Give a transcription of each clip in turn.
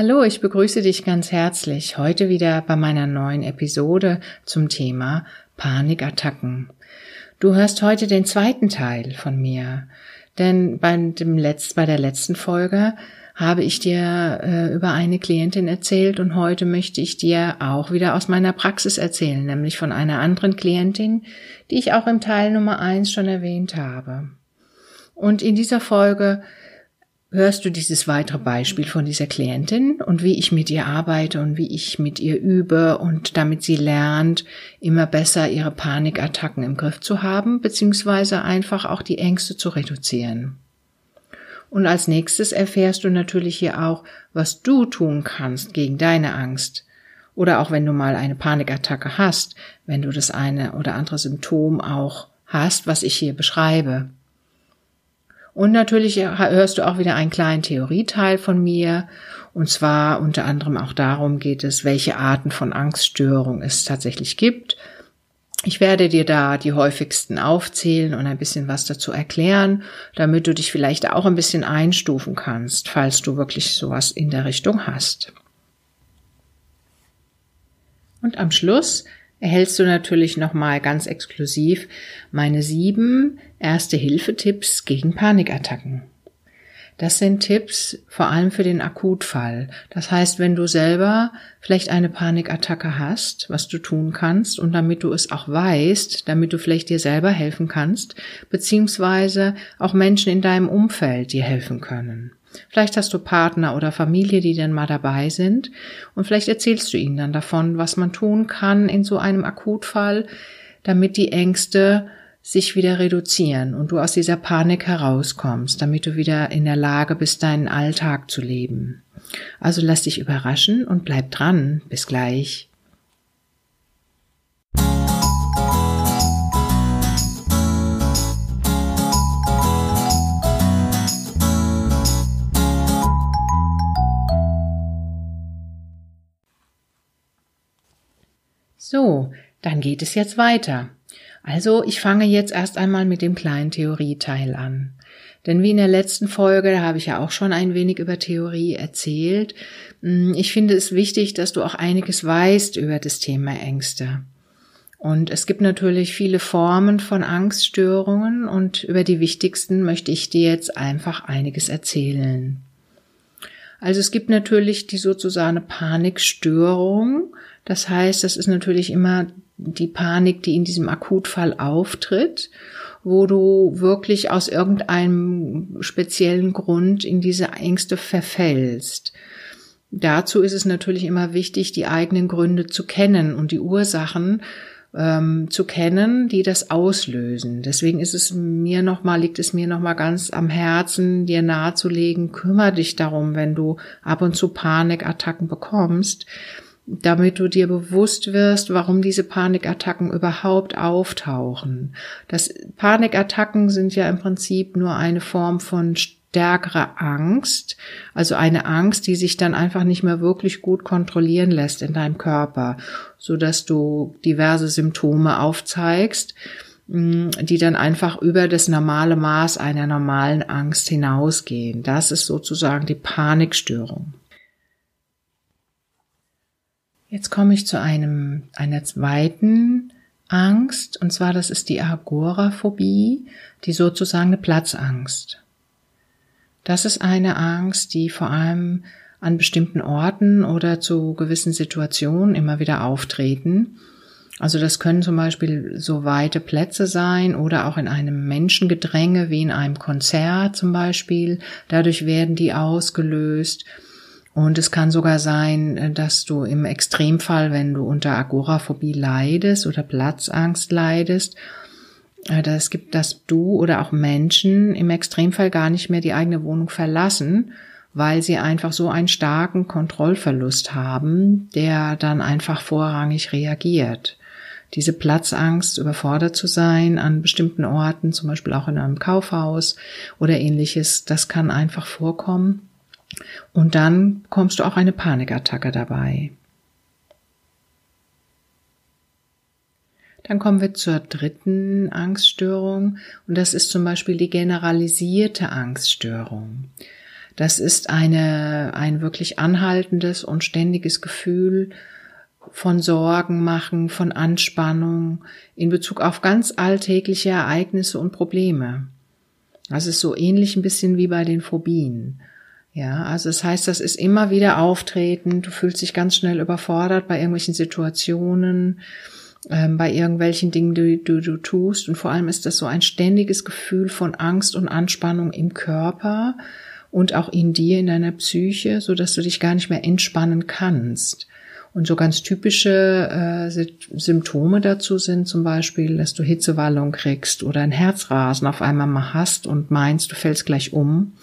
Hallo, ich begrüße dich ganz herzlich heute wieder bei meiner neuen Episode zum Thema Panikattacken. Du hörst heute den zweiten Teil von mir, denn bei, dem Letz-, bei der letzten Folge habe ich dir äh, über eine Klientin erzählt und heute möchte ich dir auch wieder aus meiner Praxis erzählen, nämlich von einer anderen Klientin, die ich auch im Teil Nummer eins schon erwähnt habe. Und in dieser Folge hörst du dieses weitere Beispiel von dieser Klientin und wie ich mit ihr arbeite und wie ich mit ihr übe und damit sie lernt, immer besser ihre Panikattacken im Griff zu haben, beziehungsweise einfach auch die Ängste zu reduzieren. Und als nächstes erfährst du natürlich hier auch, was du tun kannst gegen deine Angst. Oder auch wenn du mal eine Panikattacke hast, wenn du das eine oder andere Symptom auch hast, was ich hier beschreibe. Und natürlich hörst du auch wieder einen kleinen Theorieteil von mir. Und zwar unter anderem auch darum geht es, welche Arten von Angststörung es tatsächlich gibt ich werde dir da die häufigsten aufzählen und ein bisschen was dazu erklären, damit du dich vielleicht auch ein bisschen einstufen kannst, falls du wirklich sowas in der Richtung hast. Und am Schluss erhältst du natürlich nochmal ganz exklusiv meine sieben Erste-Hilfe-Tipps gegen Panikattacken. Das sind Tipps vor allem für den Akutfall. Das heißt, wenn du selber vielleicht eine Panikattacke hast, was du tun kannst und damit du es auch weißt, damit du vielleicht dir selber helfen kannst, beziehungsweise auch Menschen in deinem Umfeld dir helfen können. Vielleicht hast du Partner oder Familie, die dann mal dabei sind und vielleicht erzählst du ihnen dann davon, was man tun kann in so einem Akutfall, damit die Ängste sich wieder reduzieren und du aus dieser Panik herauskommst, damit du wieder in der Lage bist, deinen Alltag zu leben. Also lass dich überraschen und bleib dran. Bis gleich. So, dann geht es jetzt weiter. Also ich fange jetzt erst einmal mit dem kleinen Theorieteil an. Denn wie in der letzten Folge, da habe ich ja auch schon ein wenig über Theorie erzählt, hm, ich finde es wichtig, dass du auch einiges weißt über das Thema Ängste. Und es gibt natürlich viele Formen von Angststörungen und über die wichtigsten möchte ich dir jetzt einfach einiges erzählen. Also es gibt natürlich die sozusagen Panikstörung. Das heißt, das ist natürlich immer die Panik, die in diesem Akutfall auftritt, wo du wirklich aus irgendeinem speziellen Grund in diese Ängste verfällst. Dazu ist es natürlich immer wichtig, die eigenen Gründe zu kennen und die Ursachen ähm, zu kennen, die das auslösen. Deswegen ist es mir nochmal, liegt es mir nochmal ganz am Herzen, dir nahezulegen, kümmere dich darum, wenn du ab und zu Panikattacken bekommst, damit du dir bewusst wirst, warum diese Panikattacken überhaupt auftauchen. Das Panikattacken sind ja im Prinzip nur eine Form von stärkerer Angst, also eine Angst, die sich dann einfach nicht mehr wirklich gut kontrollieren lässt in deinem Körper, so dass du diverse Symptome aufzeigst, mm, die dann einfach über das normale Maß einer normalen Angst hinausgehen. Das ist sozusagen die Panikstörung. Jetzt komme ich zu einem, einer zweiten Angst, und zwar das ist die Agoraphobie, die sozusagen eine Platzangst. Das ist eine Angst, die vor allem an bestimmten Orten oder zu gewissen Situationen immer wieder auftreten. Also das können zum Beispiel so weite Plätze sein oder auch in einem Menschengedränge wie in einem Konzert zum Beispiel. Dadurch werden die ausgelöst und es kann sogar sein, äh, dass du im Extremfall, wenn du unter Agoraphobie leidest oder Platzangst leidest, äh, es gibt, dass du oder auch Menschen im Extremfall gar nicht mehr die eigene Wohnung verlassen, weil sie einfach so einen starken Kontrollverlust haben, der dann einfach vorrangig reagiert. Diese Platzangst, überfordert zu sein an bestimmten Orten, zum Beispiel auch in einem Kaufhaus oder ähnliches, das kann einfach vorkommen. Und dann kommst du auch eine Panikattacke dabei. Dann kommen wir zur dritten Angststörung und das ist zum Beispiel die generalisierte Angststörung. Das ist eine, ein wirklich anhaltendes und ständiges Gefühl von Sorgen machen, von Anspannung in Bezug auf ganz alltägliche Ereignisse und Probleme. Das ist so ähnlich ein bisschen wie bei den Phobien. Ja, also das heißt, das ist immer wieder auftreten. Du fühlst dich ganz schnell überfordert bei irgendwelchen Situationen, ähm, bei irgendwelchen Dingen, die, die du tust. Und vor allem ist das so ein ständiges Gefühl von Angst und Anspannung im Körper und auch in dir, in deiner Psyche, so dass du dich gar nicht mehr entspannen kannst. Und so ganz typische äh, Symptome dazu sind zum Beispiel, dass du Hitzewallung kriegst oder ein Herzrasen auf einmal mal hast und meinst, du fällst gleich um,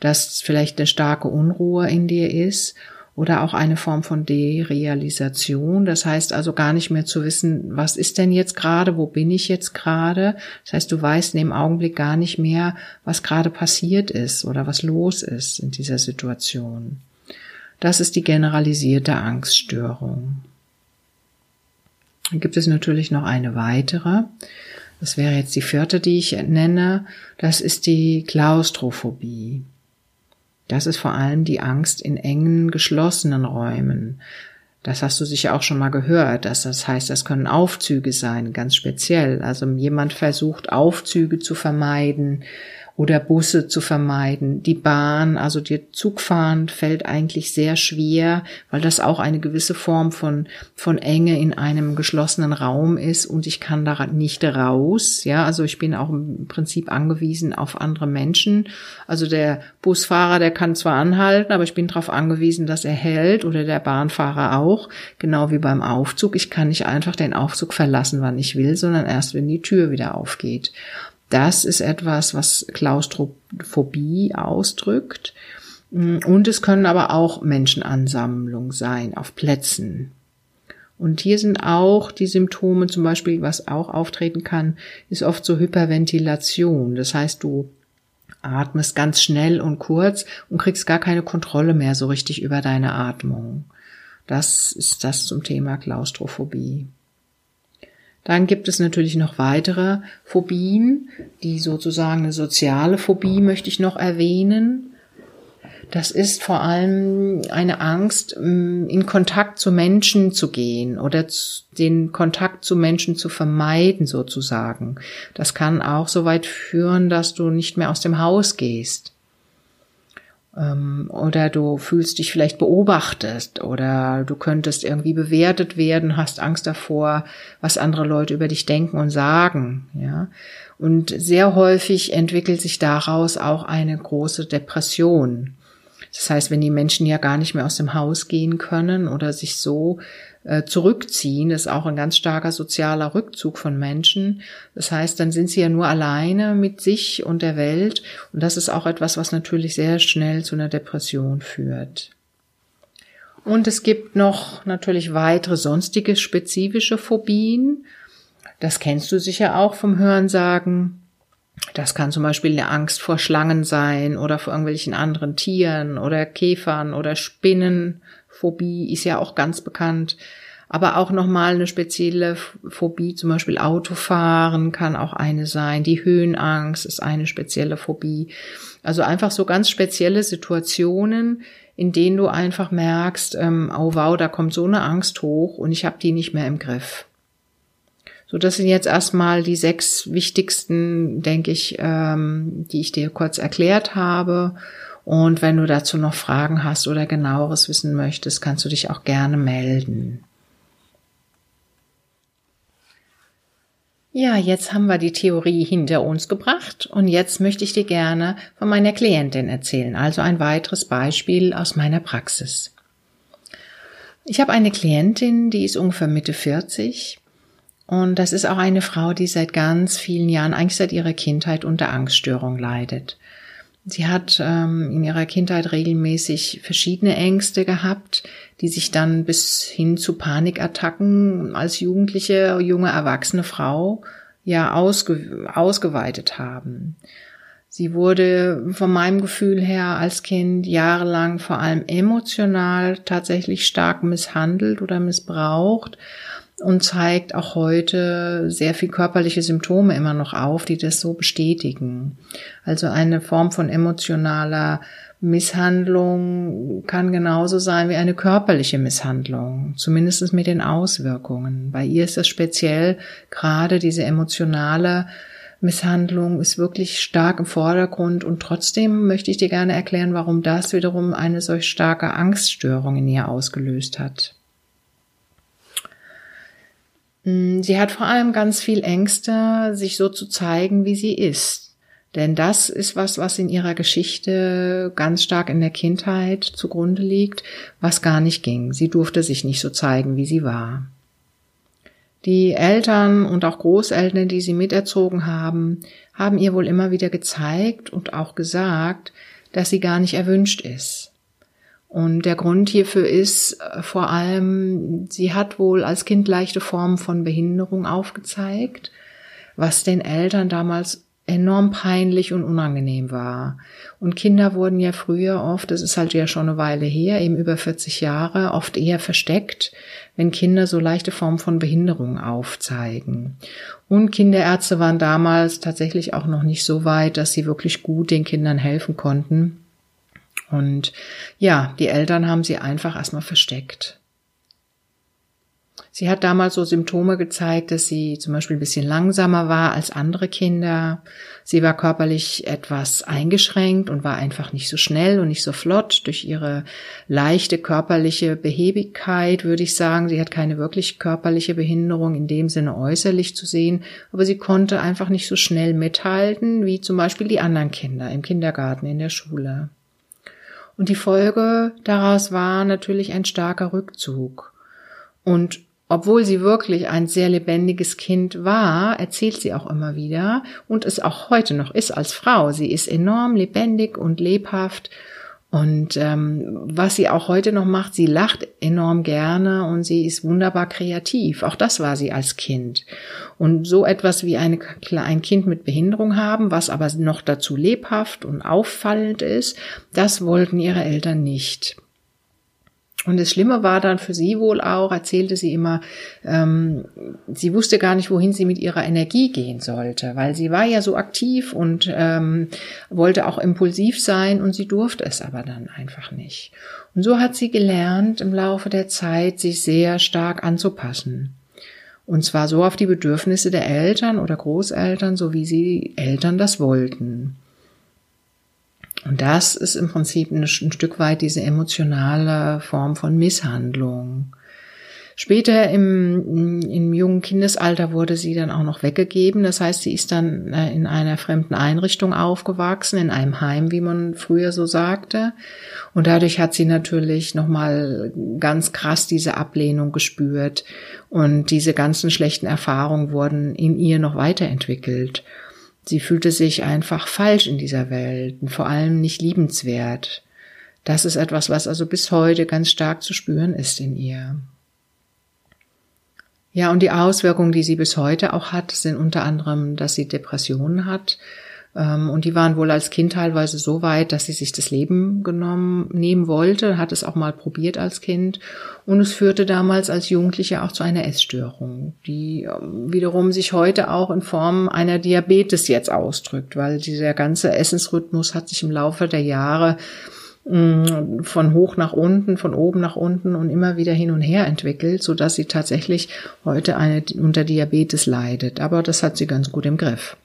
dass vielleicht eine starke Unruhe in dir ist oder auch eine Form von Derealisation. Das heißt also gar nicht mehr zu wissen, was ist denn jetzt gerade, wo bin ich jetzt gerade. Das heißt, du weißt in dem Augenblick gar nicht mehr, was gerade passiert ist oder was los ist in dieser Situation. Das ist die generalisierte Angststörung. Dann gibt es natürlich noch eine weitere. Das wäre jetzt die vierte, die ich nenne. Das ist die Klaustrophobie. Das ist vor allem die Angst in engen, geschlossenen Räumen. Das hast du sicher auch schon mal gehört. Dass das heißt, das können Aufzüge sein, ganz speziell. Also jemand versucht, Aufzüge zu vermeiden, oder Busse zu vermeiden. Die Bahn, also dir Zugfahren fällt eigentlich sehr schwer, weil das auch eine gewisse Form von, von Enge in einem geschlossenen Raum ist und ich kann da nicht raus. Ja, also ich bin auch im Prinzip angewiesen auf andere Menschen. Also der Busfahrer, der kann zwar anhalten, aber ich bin darauf angewiesen, dass er hält oder der Bahnfahrer auch, genau wie beim Aufzug. Ich kann nicht einfach den Aufzug verlassen, wann ich will, sondern erst, wenn die Tür wieder aufgeht. Das ist etwas, was Klaustrophobie ausdrückt. Und es können aber auch Menschenansammlungen sein auf Plätzen. Und hier sind auch die Symptome, zum Beispiel, was auch auftreten kann, ist oft so Hyperventilation. Das heißt, du atmest ganz schnell und kurz und kriegst gar keine Kontrolle mehr so richtig über deine Atmung. Das ist das zum Thema Klaustrophobie. Dann gibt es natürlich noch weitere Phobien, die sozusagen eine soziale Phobie möchte ich noch erwähnen. Das ist vor allem eine Angst, mm, in Kontakt zu Menschen zu gehen oder den Kontakt zu Menschen zu vermeiden sozusagen. Das kann auch so weit führen, dass du nicht mehr aus dem Haus gehst. Ähm, oder du fühlst dich vielleicht beobachtet oder du könntest irgendwie bewertet werden, hast Angst davor, was andere Leute über dich denken und sagen, ja. Und sehr häufig entwickelt sich daraus auch eine große Depression. Das heißt, wenn die Menschen ja gar nicht mehr aus dem Haus gehen können oder sich so zurückziehen, ist auch ein ganz starker sozialer Rückzug von Menschen. Das heißt, dann sind sie ja nur alleine mit sich und der Welt. Und das ist auch etwas, was natürlich sehr schnell zu einer Depression führt. Und es gibt noch natürlich weitere sonstige spezifische Phobien. Das kennst du sicher auch vom Hörensagen. Das kann zum Beispiel eine Angst vor Schlangen sein oder vor irgendwelchen anderen Tieren oder Käfern oder Spinnen. Phobie ist ja auch ganz bekannt. Aber auch nochmal eine spezielle Phobie, zum Beispiel Autofahren kann auch eine sein. Die Höhenangst ist eine spezielle Phobie. Also einfach so ganz spezielle Situationen, in denen du einfach merkst, ähm, oh wow, da kommt so eine Angst hoch und ich habe die nicht mehr im Griff. So, das sind jetzt erstmal die sechs wichtigsten, denke ich, ähm, die ich dir kurz erklärt habe. Und wenn du dazu noch Fragen hast oder genaueres wissen möchtest, kannst du dich auch gerne melden. Ja, jetzt haben wir die Theorie hinter uns gebracht und jetzt möchte ich dir gerne von meiner Klientin erzählen, also ein weiteres Beispiel aus meiner Praxis. Ich habe eine Klientin, die ist ungefähr Mitte 40 und das ist auch eine Frau, die seit ganz vielen Jahren, eigentlich seit ihrer Kindheit unter Angststörung leidet. Sie hat ähm, in ihrer Kindheit regelmäßig verschiedene Ängste gehabt, die sich dann bis hin zu Panikattacken als jugendliche, junge, erwachsene Frau ja ausge ausgeweitet haben. Sie wurde von meinem Gefühl her als Kind jahrelang vor allem emotional tatsächlich stark misshandelt oder missbraucht und zeigt auch heute sehr viel körperliche Symptome immer noch auf, die das so bestätigen. Also eine Form von emotionaler Misshandlung kann genauso sein wie eine körperliche Misshandlung, zumindest mit den Auswirkungen. Bei ihr ist es speziell gerade diese emotionale Misshandlung ist wirklich stark im Vordergrund und trotzdem möchte ich dir gerne erklären, warum das wiederum eine solch starke Angststörung in ihr ausgelöst hat. Hm, sie hat vor allem ganz viel Ängste, sich so zu zeigen, wie sie ist. Denn das ist was, was in ihrer Geschichte ganz stark in der Kindheit zugrunde liegt, was gar nicht ging. Sie durfte sich nicht so zeigen, wie sie war. Die Eltern und auch Großeltern, die sie miterzogen haben, haben ihr wohl immer wieder gezeigt und auch gesagt, dass sie gar nicht erwünscht ist. Und der Grund hierfür ist äh, vor allem, sie hat wohl als Kind leichte Formen von Behinderung aufgezeigt, was den Eltern damals enorm peinlich und unangenehm war. Und Kinder wurden ja früher oft, das ist halt ja schon eine Weile her, eben über 40 Jahre, oft eher versteckt, wenn Kinder so leichte Formen von Behinderung aufzeigen. Und Kinderärzte waren damals tatsächlich auch noch nicht so weit, dass sie wirklich gut den Kindern helfen konnten. Und ja, die Eltern haben sie einfach erstmal versteckt. Sie hat damals so Symptome gezeigt, dass sie zum Beispiel ein bisschen langsamer war als andere Kinder. Sie war körperlich etwas eingeschränkt und war einfach nicht so schnell und nicht so flott durch ihre leichte körperliche Behebigkeit, würde ich sagen. Sie hat keine wirklich körperliche Behinderung in dem Sinne äußerlich zu sehen, aber sie konnte einfach nicht so schnell mithalten wie zum Beispiel die anderen Kinder im Kindergarten, in der Schule. Und die Folge daraus war natürlich ein starker Rückzug. Und obwohl sie wirklich ein sehr lebendiges Kind war, erzählt sie auch immer wieder und es auch heute noch ist als Frau. Sie ist enorm lebendig und lebhaft und ähm, was sie auch heute noch macht, sie lacht enorm gerne und sie ist wunderbar kreativ. Auch das war sie als Kind. Und so etwas wie eine, ein Kind mit Behinderung haben, was aber noch dazu lebhaft und auffallend ist, das wollten ihre Eltern nicht. Und das Schlimme war dann für sie wohl auch, erzählte sie immer, ähm, sie wusste gar nicht, wohin sie mit ihrer Energie gehen sollte, weil sie war ja so aktiv und ähm, wollte auch impulsiv sein und sie durfte es aber dann einfach nicht. Und so hat sie gelernt, im Laufe der Zeit sich sehr stark anzupassen. Und zwar so auf die Bedürfnisse der Eltern oder Großeltern, so wie sie Eltern das wollten. Und das ist im Prinzip ein, Stück weit diese emotionale Form von Misshandlung. Später im, im jungen Kindesalter wurde sie dann auch noch weggegeben. Das heißt, sie ist dann äh, in einer fremden Einrichtung aufgewachsen, in einem Heim, wie man früher so sagte. Und dadurch hat sie natürlich nochmal ganz krass diese Ablehnung gespürt. Und diese ganzen schlechten Erfahrungen wurden in ihr noch weiterentwickelt. Sie fühlte sich einfach falsch in dieser Welt und vor allem nicht liebenswert. Das ist etwas, was also bis heute ganz stark zu spüren ist in ihr. Ja, und die Auswirkungen, die sie bis heute auch hat, sind unter anderem, dass sie Depressionen hat, und die waren wohl als Kind teilweise so weit, dass sie sich das Leben genommen, nehmen wollte, hat es auch mal probiert als Kind. Und es führte damals als Jugendliche auch zu einer Essstörung, die ähm, wiederum sich heute auch in Form einer Diabetes jetzt ausdrückt, weil dieser ganze Essensrhythmus hat sich im Laufe der Jahre mm, von hoch nach unten, von oben nach unten und immer wieder hin und her entwickelt, so dass sie tatsächlich heute eine unter Diabetes leidet. Aber das hat sie ganz gut im Griff.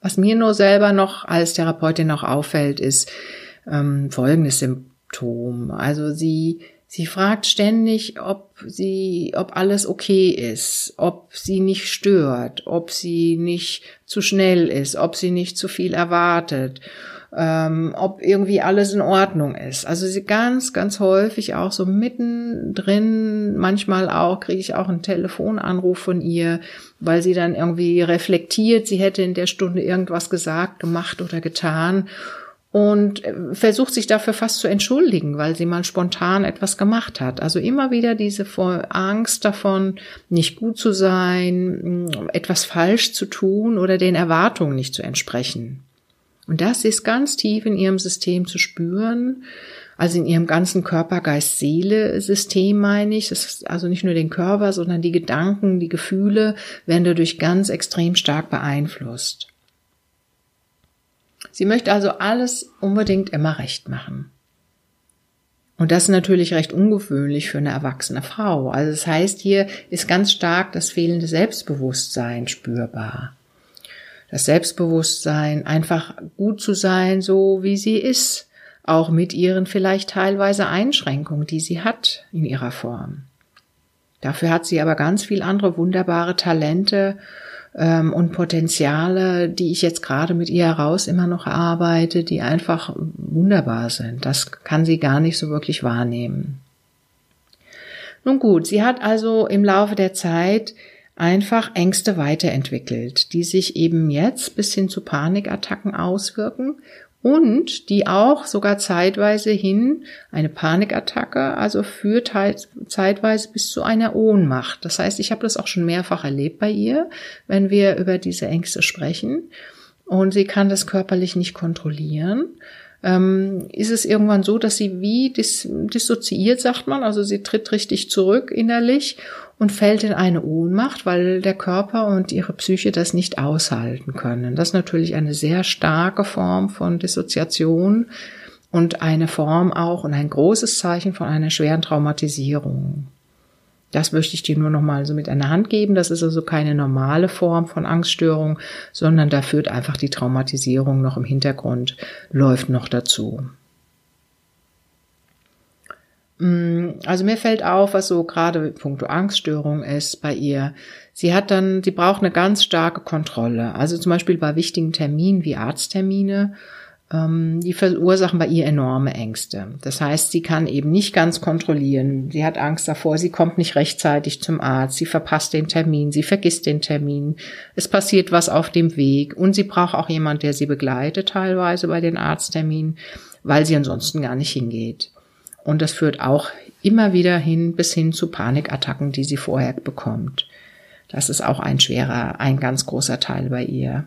Was mir nur selber noch als Therapeutin noch auffällt, ist ähm, folgendes Symptom. Also sie Sie fragt ständig, ob sie, ob alles okay ist, ob sie nicht stört, ob sie nicht zu schnell ist, ob sie nicht zu viel erwartet ähm, ob irgendwie alles in Ordnung ist. Also sie ganz, ganz häufig auch so mittendrin, manchmal auch kriege ich auch einen Telefonanruf von ihr, weil sie dann irgendwie reflektiert, sie hätte in der Stunde irgendwas gesagt, gemacht oder getan und äh, versucht sich dafür fast zu entschuldigen, weil sie mal spontan etwas gemacht hat. Also immer wieder diese Angst davon, nicht gut zu sein, etwas falsch zu tun oder den Erwartungen nicht zu entsprechen. Und das ist ganz tief in ihrem System zu spüren. Also in ihrem ganzen Körper, Geist, Seele System meine ich. Das ist also nicht nur den Körper, sondern die Gedanken, die Gefühle werden dadurch ganz extrem stark beeinflusst. Sie möchte also alles unbedingt immer recht machen. Und das ist natürlich recht ungewöhnlich für eine erwachsene Frau. Also das heißt, hier ist ganz stark das fehlende Selbstbewusstsein spürbar. Das Selbstbewusstsein, einfach gut zu sein, so wie sie ist auch mit ihren vielleicht teilweise Einschränkungen, die sie hat in ihrer Form. Dafür hat sie aber ganz viel andere wunderbare Talente ähm, und Potenziale, die ich jetzt gerade mit ihr heraus immer noch arbeite, die einfach wunderbar sind. Das kann sie gar nicht so wirklich wahrnehmen. Nun gut, sie hat also im Laufe der Zeit einfach Ängste weiterentwickelt, die sich eben jetzt bis hin zu Panikattacken auswirken und die auch sogar zeitweise hin eine Panikattacke, also führt halt zeitweise bis zu einer Ohnmacht. Das heißt, ich habe das auch schon mehrfach erlebt bei ihr, wenn wir über diese Ängste sprechen. Und sie kann das körperlich nicht kontrollieren. Ähm, ist es irgendwann so, dass sie wie dis dissoziiert, sagt man, also sie tritt richtig zurück innerlich und fällt in eine Ohnmacht, weil der Körper und ihre Psyche das nicht aushalten können. Das ist natürlich eine sehr starke Form von Dissoziation und eine Form auch und ein großes Zeichen von einer schweren Traumatisierung. Das möchte ich dir nur noch mal so mit einer Hand geben. Das ist also keine normale Form von Angststörung, sondern da führt einfach die Traumatisierung noch im Hintergrund, läuft noch dazu. Mm, also mir fällt auf, was so gerade puncto Angststörung ist bei ihr. Sie hat dann, sie braucht eine ganz starke Kontrolle. Also zum Beispiel bei wichtigen Terminen wie Arzttermine, ähm, die verursachen bei ihr enorme Ängste. Das heißt, sie kann eben nicht ganz kontrollieren. Sie hat Angst davor, sie kommt nicht rechtzeitig zum Arzt, sie verpasst den Termin, sie vergisst den Termin, es passiert was auf dem Weg und sie braucht auch jemand, der sie begleitet teilweise bei den Arztterminen, weil sie ansonsten gar nicht hingeht. Und das führt auch immer wieder hin bis hin zu Panikattacken, die sie vorher bekommt. Das ist auch ein schwerer, ein ganz großer Teil bei ihr.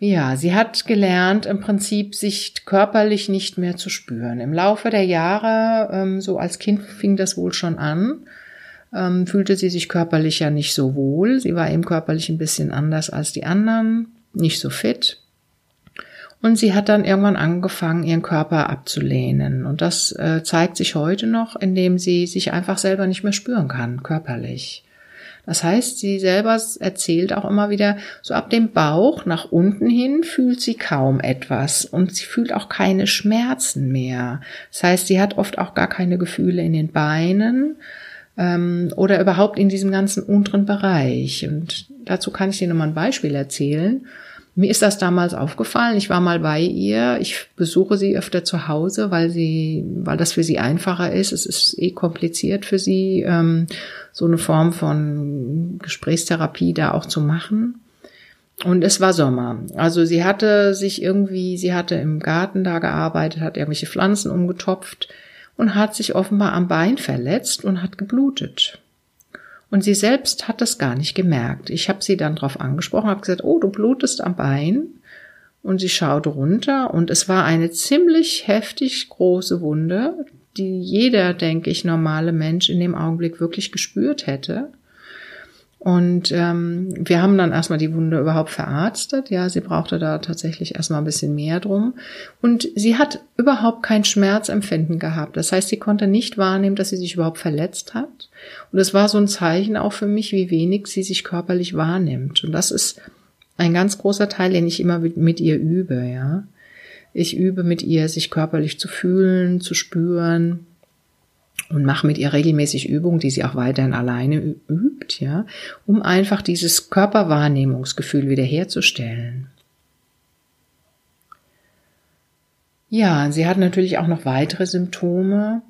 Ja, sie hat gelernt, im Prinzip sich körperlich nicht mehr zu spüren. Im Laufe der Jahre, ähm, so als Kind fing das wohl schon an, ähm, fühlte sie sich körperlich ja nicht so wohl. Sie war eben körperlich ein bisschen anders als die anderen, nicht so fit. Und sie hat dann irgendwann angefangen, ihren Körper abzulehnen. Und das äh, zeigt sich heute noch, indem sie sich einfach selber nicht mehr spüren kann, körperlich. Das heißt, sie selber erzählt auch immer wieder, so ab dem Bauch nach unten hin fühlt sie kaum etwas und sie fühlt auch keine Schmerzen mehr. Das heißt, sie hat oft auch gar keine Gefühle in den Beinen ähm, oder überhaupt in diesem ganzen unteren Bereich. Und dazu kann ich dir nochmal ein Beispiel erzählen. Mir ist das damals aufgefallen. Ich war mal bei ihr. Ich besuche sie öfter zu Hause, weil sie, weil das für sie einfacher ist. Es ist eh kompliziert für sie, ähm, so eine Form von Gesprächstherapie da auch zu machen. Und es war Sommer. Also sie hatte sich irgendwie, sie hatte im Garten da gearbeitet, hat irgendwelche Pflanzen umgetopft und hat sich offenbar am Bein verletzt und hat geblutet. Und sie selbst hat das gar nicht gemerkt. Ich habe sie dann darauf angesprochen, habe gesagt, oh, du blutest am Bein. Und sie schaute runter und es war eine ziemlich heftig große Wunde, die jeder, denke ich, normale Mensch in dem Augenblick wirklich gespürt hätte. Und ähm, wir haben dann erstmal die Wunde überhaupt verarztet. Ja, sie brauchte da tatsächlich erstmal ein bisschen mehr drum. Und sie hat überhaupt kein Schmerzempfinden gehabt. Das heißt, sie konnte nicht wahrnehmen, dass sie sich überhaupt verletzt hat. Und es war so ein Zeichen auch für mich, wie wenig sie sich körperlich wahrnimmt. Und das ist ein ganz großer Teil, den ich immer mit ihr übe, ja. Ich übe mit ihr, sich körperlich zu fühlen, zu spüren, und mache mit ihr regelmäßig Übungen, die sie auch weiterhin alleine übt, ja, um einfach dieses Körperwahrnehmungsgefühl wiederherzustellen. Ja, sie hat natürlich auch noch weitere Symptome.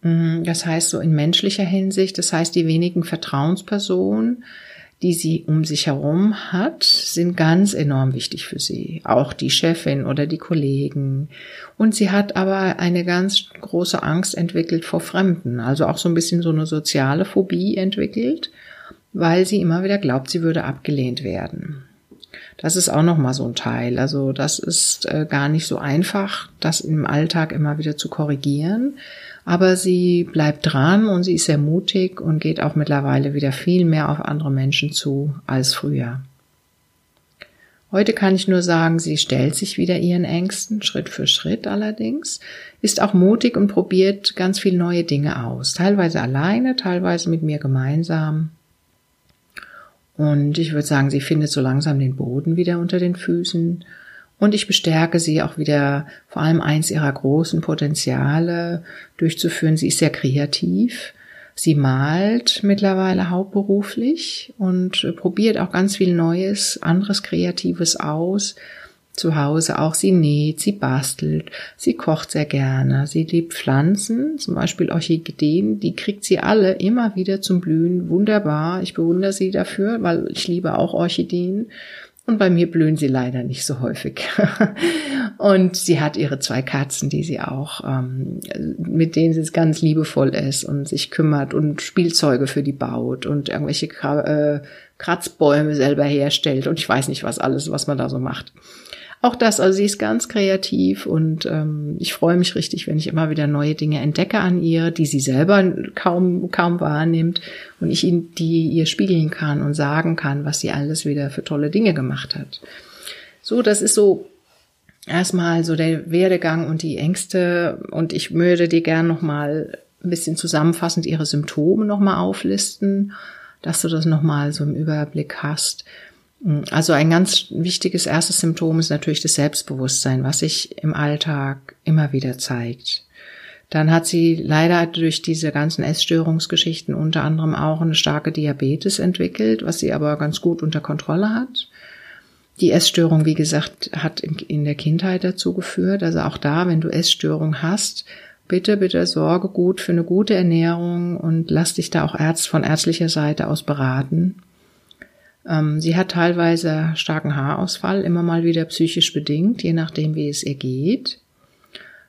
Mm, das heißt, so in menschlicher Hinsicht, das heißt, die wenigen Vertrauenspersonen, die sie um sich herum hat, sind ganz enorm wichtig für sie. Auch die Chefin oder die Kollegen. Und sie hat aber eine ganz große Angst entwickelt vor Fremden. Also auch so ein bisschen so eine soziale Phobie entwickelt, weil sie immer wieder glaubt, sie würde abgelehnt werden. Das ist auch nochmal so ein Teil. Also das ist äh, gar nicht so einfach, das im Alltag immer wieder zu korrigieren. Aber sie bleibt dran und sie ist sehr mutig und geht auch mittlerweile wieder viel mehr auf andere Menschen zu als früher. Heute kann ich nur sagen, sie stellt sich wieder ihren Ängsten, Schritt für Schritt allerdings, ist auch mutig und probiert ganz viel neue Dinge aus. Teilweise alleine, teilweise mit mir gemeinsam. Und ich würde sagen, sie findet so langsam den Boden wieder unter den Füßen. Und ich bestärke sie auch wieder, vor allem eins ihrer großen Potenziale durchzuführen. Sie ist sehr kreativ Sie malt mittlerweile hauptberuflich und probiert auch ganz viel Neues, anderes Kreatives aus. Zu Hause auch sie näht, sie bastelt, sie kocht sehr gerne, sie liebt Pflanzen, zum Beispiel Orchideen, die kriegt sie alle immer wieder zum Blühen. Wunderbar, ich bewundere sie dafür, weil ich liebe auch Orchideen. Und bei mir blühen sie leider nicht so häufig. und sie hat ihre zwei Katzen, die sie auch, ähm, mit denen sie ganz liebevoll ist und sich kümmert und Spielzeuge für die baut und irgendwelche äh, Kratzbäume selber herstellt und ich weiß nicht was alles, was man da so macht. Auch das, also sie ist ganz kreativ und ähm, ich freue mich richtig, wenn ich immer wieder neue Dinge entdecke an ihr, die sie selber kaum kaum wahrnimmt und ich ihn die ihr spiegeln kann und sagen kann, was sie alles wieder für tolle Dinge gemacht hat. So, das ist so erstmal so der Werdegang und die Ängste und ich würde dir gern noch mal ein bisschen zusammenfassend ihre Symptome noch mal auflisten, dass du das noch mal so im Überblick hast. Also ein ganz wichtiges erstes Symptom ist natürlich das Selbstbewusstsein, was sich im Alltag immer wieder zeigt. Dann hat sie leider durch diese ganzen Essstörungsgeschichten unter anderem auch eine starke Diabetes entwickelt, was sie aber ganz gut unter Kontrolle hat. Die Essstörung, wie gesagt, hat in der Kindheit dazu geführt. Also auch da, wenn du Essstörung hast, bitte, bitte sorge gut für eine gute Ernährung und lass dich da auch von ärztlicher Seite aus beraten. Ähm, sie hat teilweise starken Haarausfall, immer mal wieder psychisch bedingt, je nachdem, wie es ihr geht.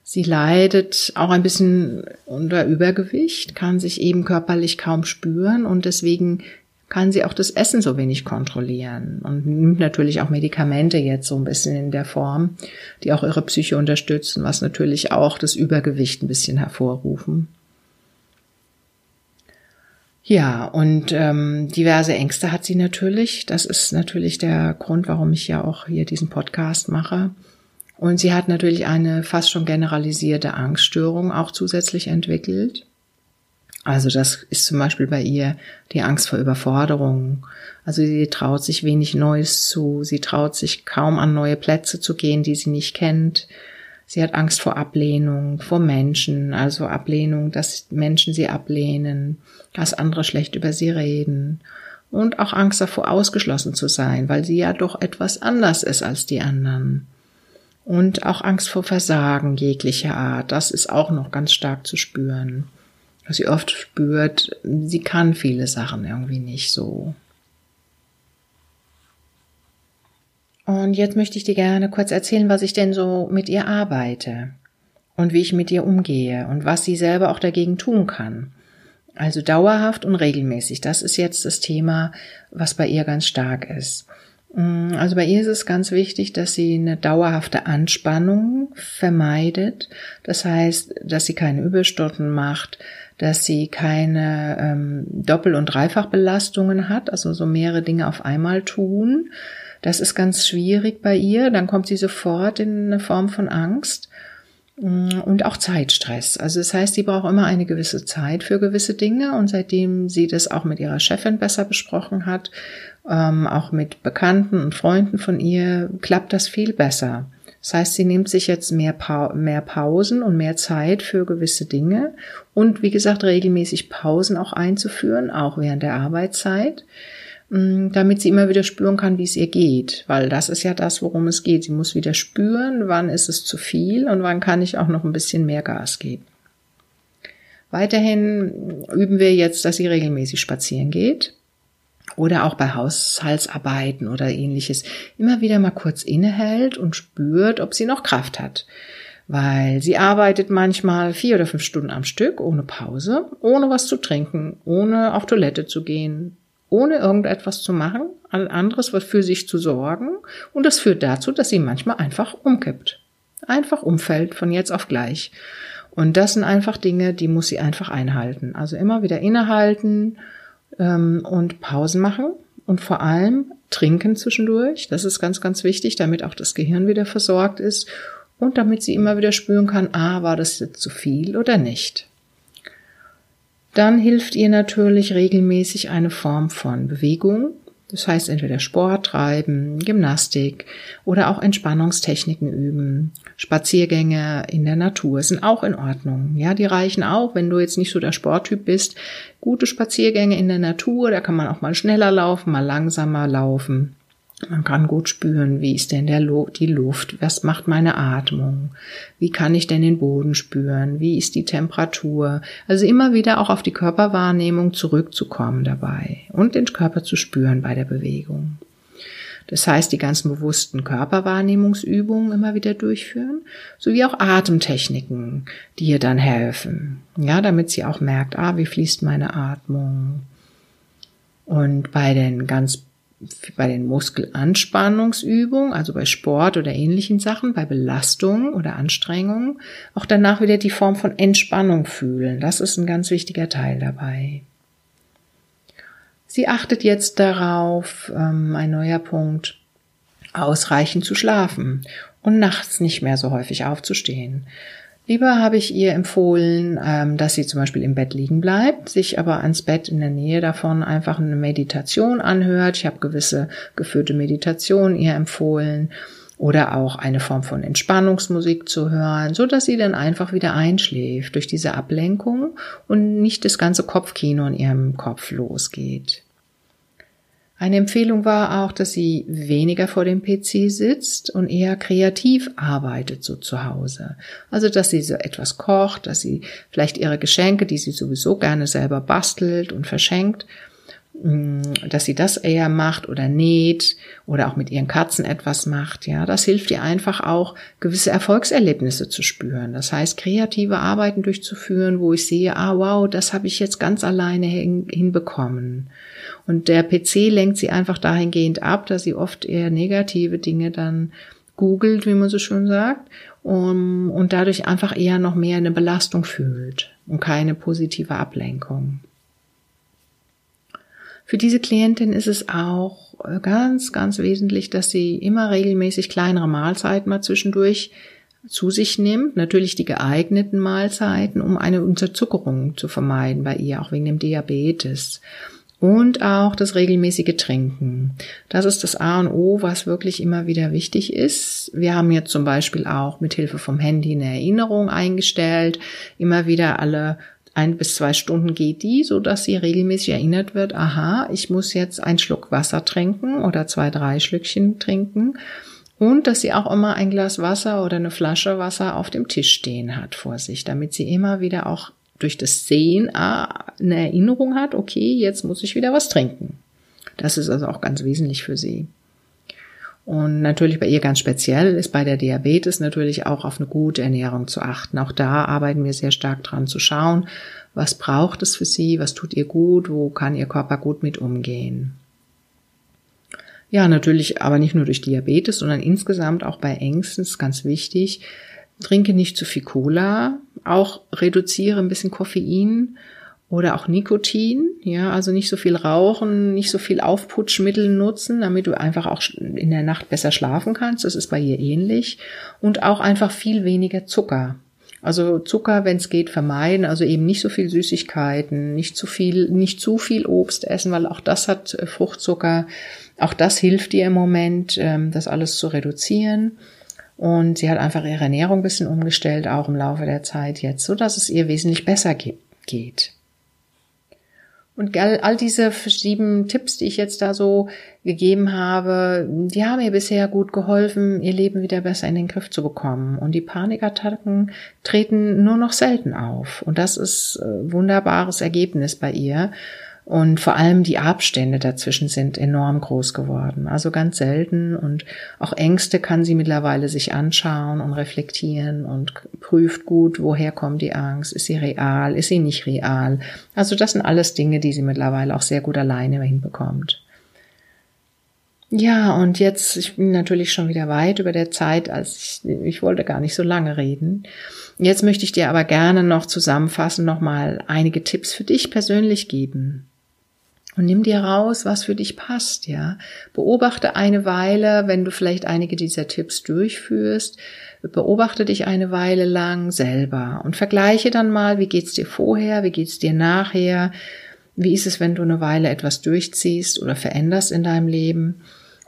Sie leidet auch ein bisschen unter Übergewicht, kann sich eben körperlich kaum spüren und deswegen kann sie auch das Essen so wenig kontrollieren und nimmt natürlich auch Medikamente jetzt so ein bisschen in der Form, die auch ihre Psyche unterstützen, was natürlich auch das Übergewicht ein bisschen hervorrufen. Ja, und ähm, diverse Ängste hat sie natürlich. Das ist natürlich der Grund, warum ich ja auch hier diesen Podcast mache. Und sie hat natürlich eine fast schon generalisierte Angststörung auch zusätzlich entwickelt. Also das ist zum Beispiel bei ihr die Angst vor Überforderung. Also sie traut sich wenig Neues zu, sie traut sich kaum an neue Plätze zu gehen, die sie nicht kennt. Sie hat Angst vor Ablehnung, vor Menschen, also Ablehnung, dass Menschen sie ablehnen, dass andere schlecht über sie reden und auch Angst davor, ausgeschlossen zu sein, weil sie ja doch etwas anders ist als die anderen. Und auch Angst vor Versagen jeglicher Art, das ist auch noch ganz stark zu spüren. Sie oft spürt, sie kann viele Sachen irgendwie nicht so. Und jetzt möchte ich dir gerne kurz erzählen, was ich denn so mit ihr arbeite und wie ich mit ihr umgehe und was sie selber auch dagegen tun kann. Also dauerhaft und regelmäßig. Das ist jetzt das Thema, was bei ihr ganz stark ist. Mm, also bei ihr ist es ganz wichtig, dass sie eine dauerhafte Anspannung vermeidet. Das heißt, dass sie keine Überstunden macht, dass sie keine ähm, Doppel- und Dreifachbelastungen hat, also so mehrere Dinge auf einmal tun das ist ganz schwierig bei ihr. Dann kommt sie sofort in eine Form von Angst mm, und auch Zeitstress. Also das heißt, sie braucht immer eine gewisse Zeit für gewisse Dinge und seitdem sie das auch mit ihrer Chefin besser besprochen hat, ähm, auch mit Bekannten und Freunden von ihr, klappt das viel besser. Das heißt, sie nimmt sich jetzt mehr, pa mehr Pausen und mehr Zeit für gewisse Dinge und wie gesagt regelmäßig Pausen auch einzuführen, auch während der Arbeitszeit. Mm, damit sie immer wieder spüren kann, wie es ihr geht, weil das ist ja das, worum es geht. Sie muss wieder spüren, wann ist es zu viel und wann kann ich auch noch ein bisschen mehr Gas geben. Weiterhin üben wir jetzt, dass sie regelmäßig spazieren geht oder auch bei Haushaltsarbeiten oder ähnliches immer wieder mal kurz innehält und spürt, ob sie noch Kraft hat. Weil sie arbeitet manchmal vier oder fünf Stunden am Stück ohne Pause, ohne was zu trinken, ohne auf Toilette zu gehen, ohne irgendetwas zu machen, anderes für sich zu sorgen und das führt dazu, dass sie manchmal einfach umkippt. Einfach umfällt von jetzt auf gleich. Und das sind einfach Dinge, die muss sie einfach einhalten. Also immer wieder innehalten ähm, und Pausen machen und vor allem trinken zwischendurch. Das ist ganz, ganz wichtig, damit auch das Gehirn wieder versorgt ist und damit sie immer wieder spüren kann, ah, war das jetzt zu viel oder nicht. Dann hilft ihr natürlich regelmäßig eine Form von Bewegung, das heißt entweder Sport treiben, Gymnastik oder auch Entspannungstechniken üben. Spaziergänge in der Natur sind auch in Ordnung. Ja, die reichen auch, wenn du jetzt nicht so der Sporttyp bist. Gute Spaziergänge in der Natur, da kann man auch mal schneller laufen, mal langsamer laufen. Man kann gut spüren, wie ist denn der Lu die Luft, was macht meine Atmung, wie kann ich denn den Boden spüren, wie ist die Temperatur. Also immer wieder auch auf die Körperwahrnehmung zurückzukommen dabei und den Körper zu spüren bei der Bewegung. Das heißt, die ganzen bewussten Körperwahrnehmungsübungen immer wieder durchführen, sowie auch Atemtechniken, die ihr dann helfen. Ja, damit sie auch merkt, ah, wie fließt meine Atmung. Und bei den ganz bei den Muskelanspannungsübungen, also bei Sport oder ähnlichen Sachen, bei Belastung oder Anstrengung, auch danach wieder die Form von Entspannung fühlen. Das ist ein ganz wichtiger Teil dabei. Sie achtet jetzt darauf, ähm, ein neuer Punkt, ausreichend zu schlafen und nachts nicht mehr so häufig aufzustehen. Lieber habe ich ihr empfohlen, ähm, dass sie zum Beispiel im Bett liegen bleibt, sich aber ans Bett in der Nähe davon einfach eine Meditation anhört. Ich habe gewisse geführte Meditationen ihr empfohlen oder auch eine Form von Entspannungsmusik zu hören, so dass sie dann einfach wieder einschläft durch diese Ablenkung und nicht das ganze Kopfkino in ihrem Kopf losgeht. Eine Empfehlung war auch, dass sie weniger vor dem PC sitzt und eher kreativ arbeitet so zu Hause. Also, dass sie so etwas kocht, dass sie vielleicht ihre Geschenke, die sie sowieso gerne selber bastelt und verschenkt, mm, dass sie das eher macht oder näht oder auch mit ihren Katzen etwas macht. Ja, das hilft ihr einfach auch, gewisse Erfolgserlebnisse zu spüren. Das heißt, kreative Arbeiten durchzuführen, wo ich sehe, ah, wow, das habe ich jetzt ganz alleine hinbekommen. Und der PC lenkt sie einfach dahingehend ab, dass sie oft eher negative Dinge dann googelt, wie man so schön sagt, um, und dadurch einfach eher noch mehr eine Belastung fühlt und keine positive Ablenkung. Für diese Klientin ist es auch ganz, ganz wesentlich, dass sie immer regelmäßig kleinere Mahlzeiten mal zwischendurch zu sich nimmt, natürlich die geeigneten Mahlzeiten, um eine Unterzuckerung zu vermeiden bei ihr, auch wegen dem Diabetes und auch das regelmäßige Trinken. Das ist das A und O, was wirklich immer wieder wichtig ist. Wir haben jetzt zum Beispiel auch mit Hilfe vom Handy eine Erinnerung eingestellt. Immer wieder alle ein bis zwei Stunden geht die, so dass sie regelmäßig erinnert wird, aha, ich muss jetzt einen Schluck Wasser trinken oder zwei, drei Schlückchen trinken. Und dass sie auch immer ein Glas Wasser oder eine Flasche Wasser auf dem Tisch stehen hat vor sich, damit sie immer wieder auch durch das Sehen ah, eine Erinnerung hat, okay, jetzt muss ich wieder was trinken. Das ist also auch ganz wesentlich für sie. Und natürlich bei ihr ganz speziell ist bei der Diabetes natürlich auch auf eine gute Ernährung zu achten. Auch da arbeiten wir sehr stark dran zu schauen, was braucht es für sie, was tut ihr gut, wo kann ihr Körper gut mit umgehen. Ja, natürlich aber nicht nur durch Diabetes, sondern insgesamt auch bei Ängsten ist ganz wichtig, trinke nicht zu viel Cola, auch reduziere ein bisschen Koffein oder auch Nikotin, ja, also nicht so viel rauchen, nicht so viel Aufputschmittel nutzen, damit du einfach auch in der Nacht besser schlafen kannst. Das ist bei ihr ähnlich. Und auch einfach viel weniger Zucker. Also Zucker, wenn es geht, vermeiden, also eben nicht so viel Süßigkeiten, nicht zu viel, nicht zu viel Obst essen, weil auch das hat äh, Fruchtzucker. Auch das hilft dir im Moment, ähm, das alles zu reduzieren. Und sie hat einfach ihre Ernährung ein bisschen umgestellt, auch im Laufe der Zeit jetzt, so dass es ihr wesentlich besser geht. Und all diese sieben Tipps, die ich jetzt da so gegeben habe, die haben ihr bisher gut geholfen, ihr Leben wieder besser in den Griff zu bekommen. Und die Panikattacken treten nur noch selten auf. Und das ist ein wunderbares Ergebnis bei ihr. Und vor allem die Abstände dazwischen sind enorm groß geworden. Also ganz selten. Und auch Ängste kann sie mittlerweile sich anschauen und reflektieren und prüft gut, woher kommt die Angst? Ist sie real? Ist sie nicht real? Also das sind alles Dinge, die sie mittlerweile auch sehr gut alleine hinbekommt. Ja, und jetzt, ich bin natürlich schon wieder weit über der Zeit, als ich, ich wollte gar nicht so lange reden. Jetzt möchte ich dir aber gerne noch zusammenfassen, nochmal einige Tipps für dich persönlich geben. Und nimm dir raus, was für dich passt, ja. Beobachte eine Weile, wenn du vielleicht einige dieser Tipps durchführst, beobachte dich eine Weile lang selber und vergleiche dann mal, wie geht's dir vorher, wie geht's dir nachher, wie ist es, wenn du eine Weile etwas durchziehst oder veränderst in deinem Leben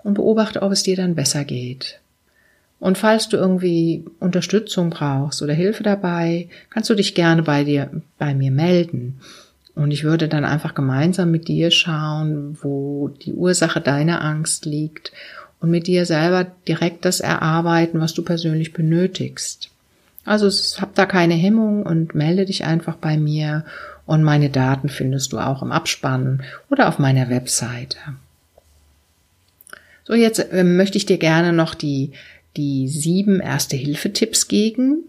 und beobachte, ob es dir dann besser geht. Und falls du irgendwie Unterstützung brauchst oder Hilfe dabei, kannst du dich gerne bei dir, bei mir melden. Und ich würde dann einfach gemeinsam mit dir schauen, wo die Ursache deiner Angst liegt und mit dir selber direkt das erarbeiten, was du persönlich benötigst. Also hab da keine Hemmung und melde dich einfach bei mir und meine Daten findest du auch im Abspann oder auf meiner Webseite. So, jetzt äh, möchte ich dir gerne noch die, die sieben Erste-Hilfe-Tipps geben.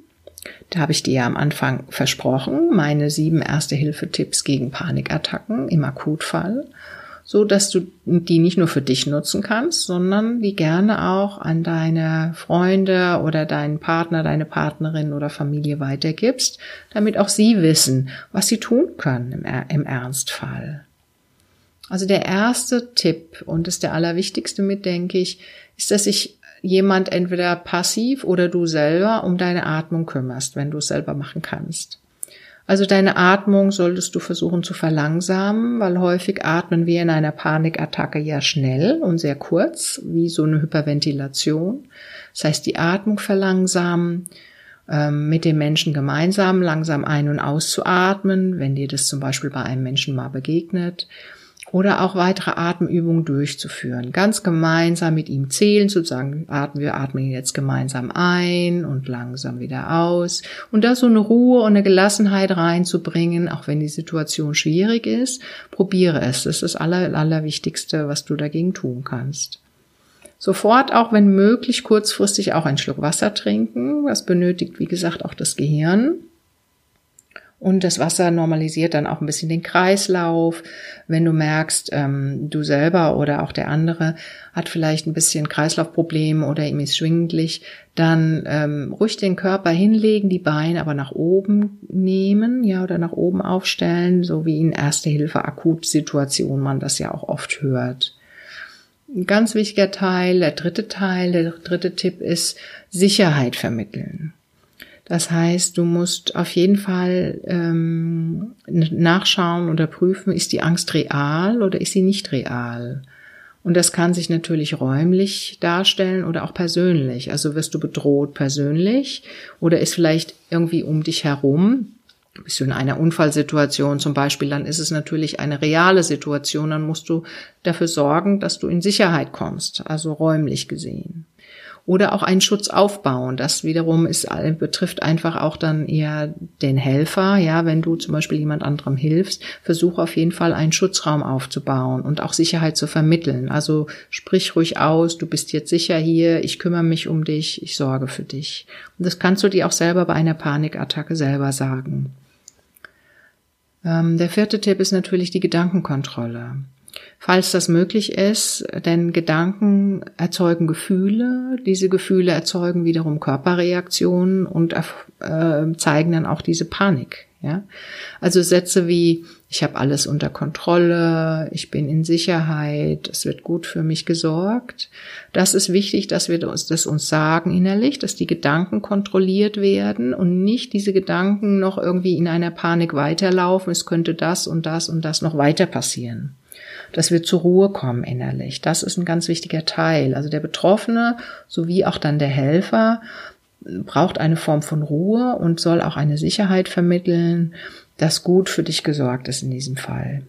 Da habe ich dir ja am Anfang versprochen, meine sieben Erste-Hilfe-Tipps gegen Panikattacken im Akutfall, so dass du die nicht nur für dich nutzen kannst, sondern die gerne auch an deine Freunde oder deinen Partner, deine Partnerin oder Familie weitergibst, damit auch sie wissen, was sie tun können im, im Ernstfall. Also der erste Tipp und ist der allerwichtigste mit, denke ich, ist, dass sich jemand entweder passiv oder du selber um deine Atmung kümmerst, wenn du es selber machen kannst. Also deine Atmung solltest du versuchen zu verlangsamen, weil häufig atmen wir in einer Panikattacke ja schnell und sehr kurz, wie so eine Hyperventilation. Das heißt, die Atmung verlangsamen, ähm, mit dem Menschen gemeinsam langsam ein- und auszuatmen, wenn dir das zum Beispiel bei einem Menschen mal begegnet oder auch weitere Atemübungen durchzuführen. Ganz gemeinsam mit ihm zählen, sozusagen, atmen wir atmen jetzt gemeinsam ein und langsam wieder aus. Und da so eine Ruhe und eine Gelassenheit reinzubringen, auch wenn die Situation schwierig ist, probiere es. Das ist das Aller, Allerwichtigste, was du dagegen tun kannst. Sofort auch, wenn möglich, kurzfristig auch einen Schluck Wasser trinken. Das benötigt, wie gesagt, auch das Gehirn. Und das Wasser normalisiert dann auch ein bisschen den Kreislauf. Wenn du merkst, ähm, du selber oder auch der andere hat vielleicht ein bisschen Kreislaufprobleme oder ihm ist schwindlig, dann ähm, ruhig den Körper hinlegen, die Beine aber nach oben nehmen, ja, oder nach oben aufstellen, so wie in Erste-Hilfe-Akutsituation man das ja auch oft hört. Ein ganz wichtiger Teil, der dritte Teil, der dritte Tipp ist Sicherheit vermitteln. Das heißt, du musst auf jeden Fall ähm, nachschauen oder prüfen, ist die Angst real oder ist sie nicht real? Und das kann sich natürlich räumlich darstellen oder auch persönlich. Also wirst du bedroht persönlich oder ist vielleicht irgendwie um dich herum. Bist du in einer Unfallsituation zum Beispiel, dann ist es natürlich eine reale Situation. Dann musst du dafür sorgen, dass du in Sicherheit kommst, also räumlich gesehen oder auch einen Schutz aufbauen. Das wiederum ist, betrifft einfach auch dann eher den Helfer. Ja, wenn du zum Beispiel jemand anderem hilfst, versuche auf jeden Fall einen Schutzraum aufzubauen und auch Sicherheit zu vermitteln. Also sprich ruhig aus, du bist jetzt sicher hier, ich kümmere mich um dich, ich sorge für dich. Und das kannst du dir auch selber bei einer Panikattacke selber sagen. Ähm, der vierte Tipp ist natürlich die Gedankenkontrolle falls das möglich ist, denn Gedanken erzeugen Gefühle, diese Gefühle erzeugen wiederum Körperreaktionen und äh, zeigen dann auch diese Panik. Ja? Also Sätze wie ich habe alles unter Kontrolle, ich bin in Sicherheit, es wird gut für mich gesorgt. Das ist wichtig, dass wir das, das uns sagen innerlich, dass die Gedanken kontrolliert werden und nicht diese Gedanken noch irgendwie in einer Panik weiterlaufen. Es könnte das und das und das noch weiter passieren dass wir zur Ruhe kommen innerlich. Das ist ein ganz wichtiger Teil. Also der Betroffene sowie auch dann der Helfer braucht eine Form von Ruhe und soll auch eine Sicherheit vermitteln, dass gut für dich gesorgt ist in diesem Fall.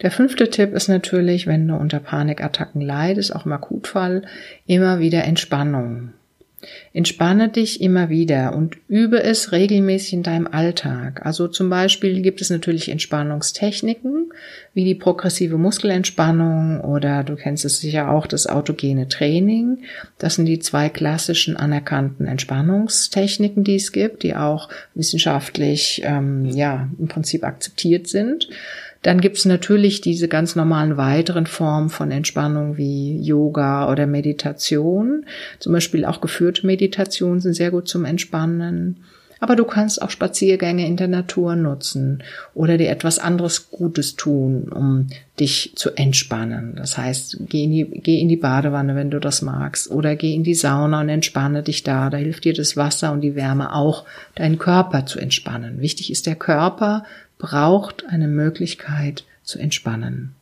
Der fünfte Tipp ist natürlich, wenn du unter Panikattacken leidest, auch im Akutfall, immer wieder Entspannung. Entspanne dich immer wieder und übe es regelmäßig in deinem Alltag. Also zum Beispiel gibt es natürlich Entspannungstechniken, wie die progressive Muskelentspannung oder du kennst es sicher auch das autogene Training. Das sind die zwei klassischen anerkannten Entspannungstechniken, die es gibt, die auch wissenschaftlich ähm, ja im Prinzip akzeptiert sind. Dann gibt's natürlich diese ganz normalen weiteren Formen von Entspannung wie Yoga oder Meditation. Zum Beispiel auch geführte Meditationen sind sehr gut zum Entspannen. Aber du kannst auch Spaziergänge in der Natur nutzen oder dir etwas anderes Gutes tun, um dich zu entspannen. Das heißt, geh in die, geh in die Badewanne, wenn du das magst, oder geh in die Sauna und entspanne dich da. Da hilft dir das Wasser und die Wärme auch, deinen Körper zu entspannen. Wichtig ist, der Körper braucht eine Möglichkeit zu entspannen.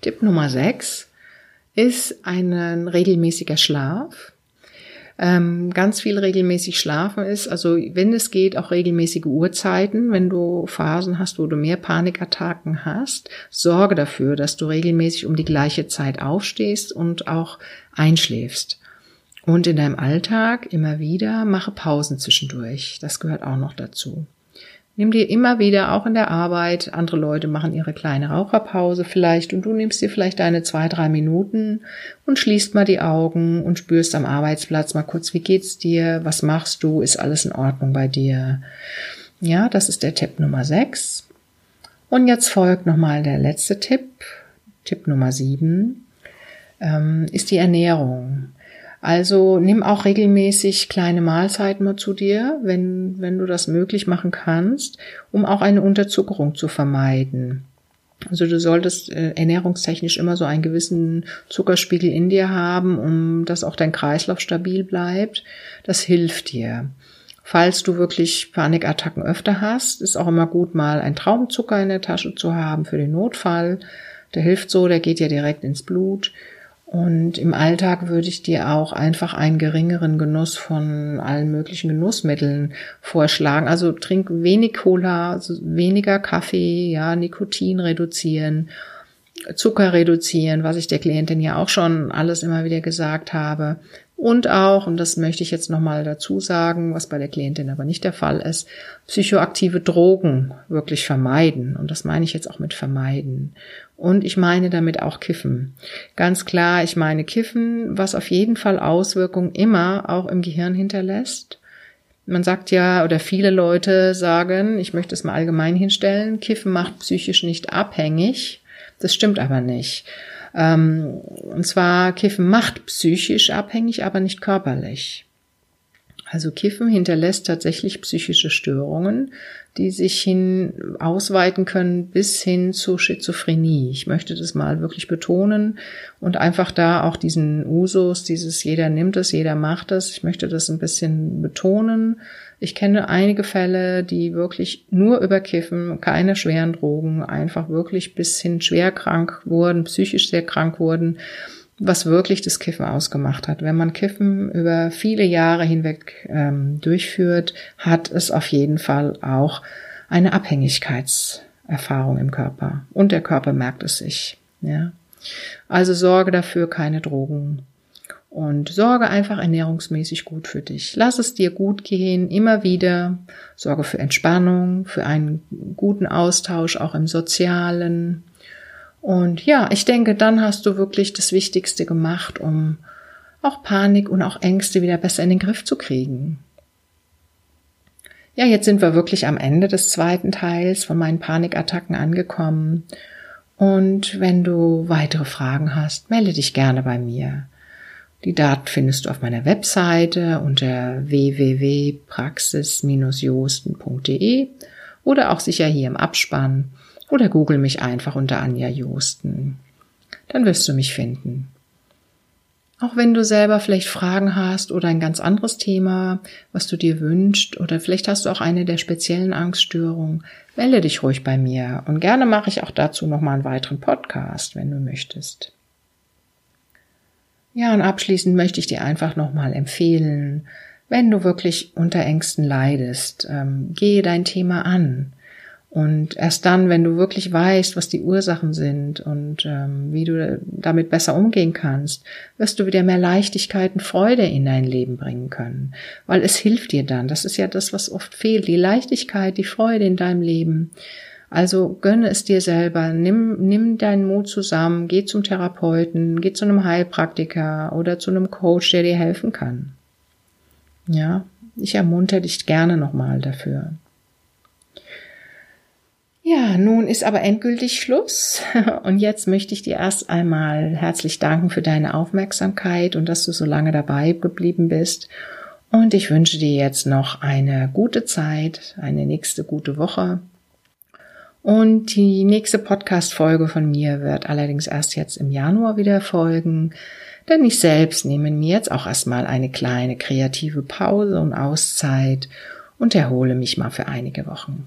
Tipp Nummer 6 ist ein regelmäßiger Schlaf ähm, ganz viel regelmäßig schlafen ist. Also wenn es geht, auch regelmäßige Uhrzeiten. Wenn du Phasen hast, wo du mehr Panikattacken hast, sorge dafür, dass du regelmäßig um die gleiche Zeit aufstehst und auch einschläfst. Und in deinem Alltag immer wieder mache Pausen zwischendurch. Das gehört auch noch dazu. Nimm dir immer wieder, auch in der Arbeit, andere Leute machen ihre kleine Raucherpause vielleicht und du nimmst dir vielleicht deine zwei, drei Minuten und schließt mal die Augen und spürst am Arbeitsplatz mal kurz, wie geht's dir, was machst du, ist alles in Ordnung bei dir. Ja, das ist der Tipp Nummer sechs. Und jetzt folgt nochmal der letzte Tipp, Tipp Nummer sieben, ähm, ist die Ernährung. Also nimm auch regelmäßig kleine Mahlzeiten mal zu dir, wenn, wenn du das möglich machen kannst, um auch eine Unterzuckerung zu vermeiden. Also du solltest äh, ernährungstechnisch immer so einen gewissen Zuckerspiegel in dir haben, um dass auch dein Kreislauf stabil bleibt. Das hilft dir. Falls du wirklich Panikattacken öfter hast, ist auch immer gut, mal ein Traumzucker in der Tasche zu haben für den Notfall. Der hilft so, der geht ja direkt ins Blut. Und im Alltag würde ich dir auch einfach einen geringeren Genuss von allen möglichen Genussmitteln vorschlagen. Also trink wenig Cola, weniger Kaffee, ja, Nikotin reduzieren, Zucker reduzieren, was ich der Klientin ja auch schon alles immer wieder gesagt habe. Und auch, und das möchte ich jetzt nochmal dazu sagen, was bei der Klientin aber nicht der Fall ist, psychoaktive Drogen wirklich vermeiden. Und das meine ich jetzt auch mit vermeiden. Und ich meine damit auch Kiffen. Ganz klar, ich meine Kiffen, was auf jeden Fall Auswirkungen immer auch im Gehirn hinterlässt. Man sagt ja, oder viele Leute sagen, ich möchte es mal allgemein hinstellen, Kiffen macht psychisch nicht abhängig. Das stimmt aber nicht. Ähm, und zwar, Kiffen macht psychisch abhängig, aber nicht körperlich. Also Kiffen hinterlässt tatsächlich psychische Störungen, die sich hin ausweiten können bis hin zu Schizophrenie. Ich möchte das mal wirklich betonen und einfach da auch diesen Usus, dieses jeder nimmt es, jeder macht es. Ich möchte das ein bisschen betonen. Ich kenne einige Fälle, die wirklich nur über Kiffen, keine schweren Drogen, einfach wirklich bis hin schwer krank wurden, psychisch sehr krank wurden was wirklich das Kiffen ausgemacht hat. Wenn man Kiffen über viele Jahre hinweg ähm, durchführt, hat es auf jeden Fall auch eine Abhängigkeitserfahrung im Körper. Und der Körper merkt es sich. Ja. Also sorge dafür keine Drogen. Und sorge einfach ernährungsmäßig gut für dich. Lass es dir gut gehen, immer wieder. Sorge für Entspannung, für einen guten Austausch, auch im Sozialen. Und ja, ich denke, dann hast du wirklich das Wichtigste gemacht, um auch Panik und auch Ängste wieder besser in den Griff zu kriegen. Ja, jetzt sind wir wirklich am Ende des zweiten Teils von meinen Panikattacken angekommen. Und wenn du weitere Fragen hast, melde dich gerne bei mir. Die Daten findest du auf meiner Webseite unter www.praxis-josten.de oder auch sicher hier im Abspann oder google mich einfach unter Anja Josten. Dann wirst du mich finden. Auch wenn du selber vielleicht Fragen hast oder ein ganz anderes Thema, was du dir wünschst, oder vielleicht hast du auch eine der speziellen Angststörungen, melde dich ruhig bei mir und gerne mache ich auch dazu nochmal einen weiteren Podcast, wenn du möchtest. Ja, und abschließend möchte ich dir einfach nochmal empfehlen, wenn du wirklich unter Ängsten leidest, ähm, gehe dein Thema an. Und erst dann, wenn du wirklich weißt, was die Ursachen sind und ähm, wie du damit besser umgehen kannst, wirst du wieder mehr Leichtigkeit und Freude in dein Leben bringen können. Weil es hilft dir dann. Das ist ja das, was oft fehlt. Die Leichtigkeit, die Freude in deinem Leben. Also gönne es dir selber. Nimm, nimm deinen Mut zusammen. Geh zum Therapeuten. Geh zu einem Heilpraktiker oder zu einem Coach, der dir helfen kann. Ja, ich ermuntere dich gerne nochmal dafür. Ja, nun ist aber endgültig Schluss und jetzt möchte ich dir erst einmal herzlich danken für deine Aufmerksamkeit und dass du so lange dabei geblieben bist. Und ich wünsche dir jetzt noch eine gute Zeit, eine nächste gute Woche. Und die nächste Podcast-Folge von mir wird allerdings erst jetzt im Januar wieder folgen, denn ich selbst nehme mir jetzt auch erstmal eine kleine kreative Pause und Auszeit und erhole mich mal für einige Wochen.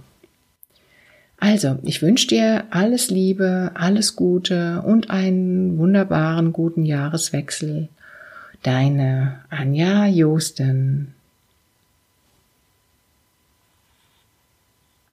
Also, ich wünsche dir alles Liebe, alles Gute und einen wunderbaren guten Jahreswechsel. Deine Anja Josten.